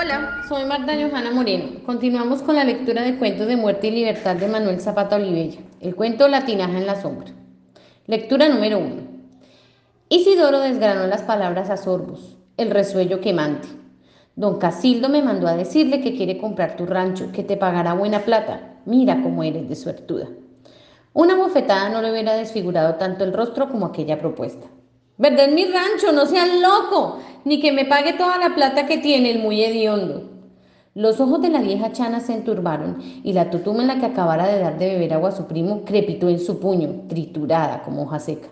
Hola, soy Marta Johanna Moreno. Continuamos con la lectura de Cuentos de Muerte y Libertad de Manuel Zapata Olivella. El cuento La tinaja en la sombra. Lectura número 1. Isidoro desgranó las palabras a sorbos, el resuello quemante. Don Casildo me mandó a decirle que quiere comprar tu rancho, que te pagará buena plata. Mira cómo eres de suertuda. Una bofetada no le hubiera desfigurado tanto el rostro como aquella propuesta. Vender mi rancho, no seas loco, ni que me pague toda la plata que tiene el muy hediondo. Los ojos de la vieja chana se enturbaron y la tutuma en la que acabara de dar de beber agua a su primo crepitó en su puño, triturada como hoja seca.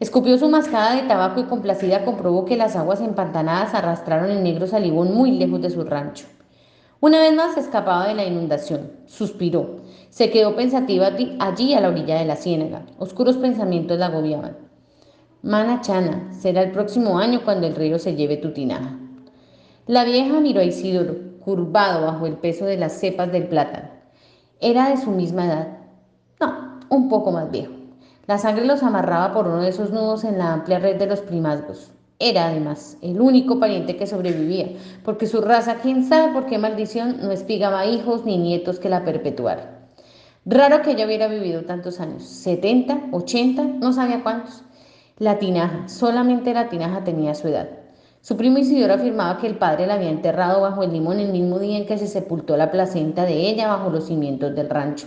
Escupió su mascada de tabaco y complacida comprobó que las aguas empantanadas arrastraron el negro salivón muy lejos de su rancho. Una vez más escapaba de la inundación, suspiró, se quedó pensativa allí a la orilla de la ciénaga. Oscuros pensamientos la agobiaban. Mana Chana, será el próximo año cuando el río se lleve tu tinaja. La vieja miró a Isidoro, curvado bajo el peso de las cepas del plátano. Era de su misma edad. No, un poco más viejo. La sangre los amarraba por uno de esos nudos en la amplia red de los primazgos. Era además el único pariente que sobrevivía, porque su raza, quién sabe por qué maldición, no espigaba hijos ni nietos que la perpetuaran. Raro que ella hubiera vivido tantos años, 70, 80, no sabía cuántos. La tinaja, solamente la tinaja tenía su edad. Su primo Isidoro afirmaba que el padre la había enterrado bajo el limón el mismo día en que se sepultó la placenta de ella bajo los cimientos del rancho.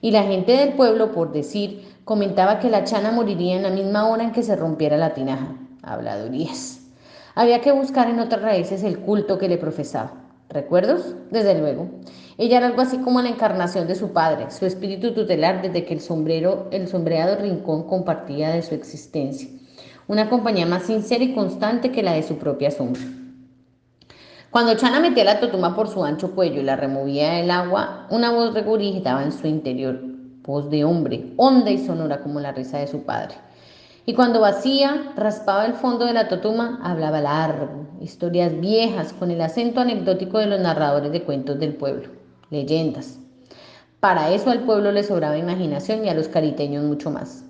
Y la gente del pueblo, por decir, comentaba que la chana moriría en la misma hora en que se rompiera la tinaja. Habladurías. Había que buscar en otras raíces el culto que le profesaba. ¿Recuerdos? Desde luego. Ella era algo así como la encarnación de su padre, su espíritu tutelar desde que el sombrero, el sombreado rincón compartía de su existencia. Una compañía más sincera y constante que la de su propia sombra. Cuando Chana metía la totuma por su ancho cuello y la removía del agua, una voz regurgitaba en su interior, voz de hombre, honda y sonora como la risa de su padre. Y cuando vacía, raspaba el fondo de la totuma, hablaba largo, historias viejas con el acento anecdótico de los narradores de cuentos del pueblo, leyendas. Para eso al pueblo le sobraba imaginación y a los cariteños mucho más.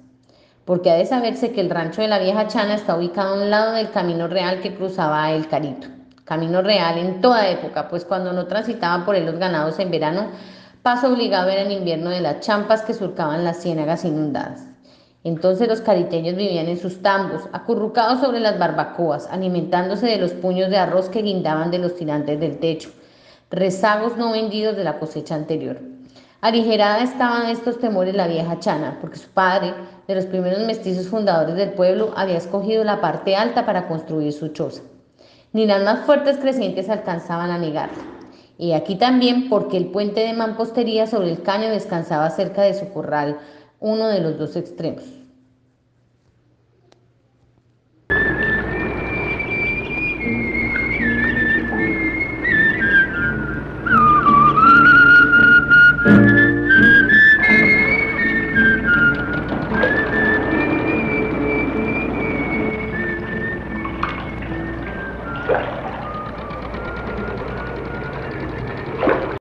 Porque ha de saberse que el rancho de la vieja Chana está ubicado a un lado del camino real que cruzaba el Carito. Camino real en toda época, pues cuando no transitaban por él los ganados en verano, paso obligado era en invierno de las champas que surcaban las ciénagas inundadas. Entonces los cariteños vivían en sus tambos, acurrucados sobre las barbacoas, alimentándose de los puños de arroz que guindaban de los tirantes del techo, rezagos no vendidos de la cosecha anterior. Aligerada estaban estos temores la vieja Chana, porque su padre, de los primeros mestizos fundadores del pueblo, había escogido la parte alta para construir su choza. Ni las más fuertes crecientes alcanzaban a negarla. Y aquí también porque el puente de mampostería sobre el caño descansaba cerca de su corral, uno de los dos extremos.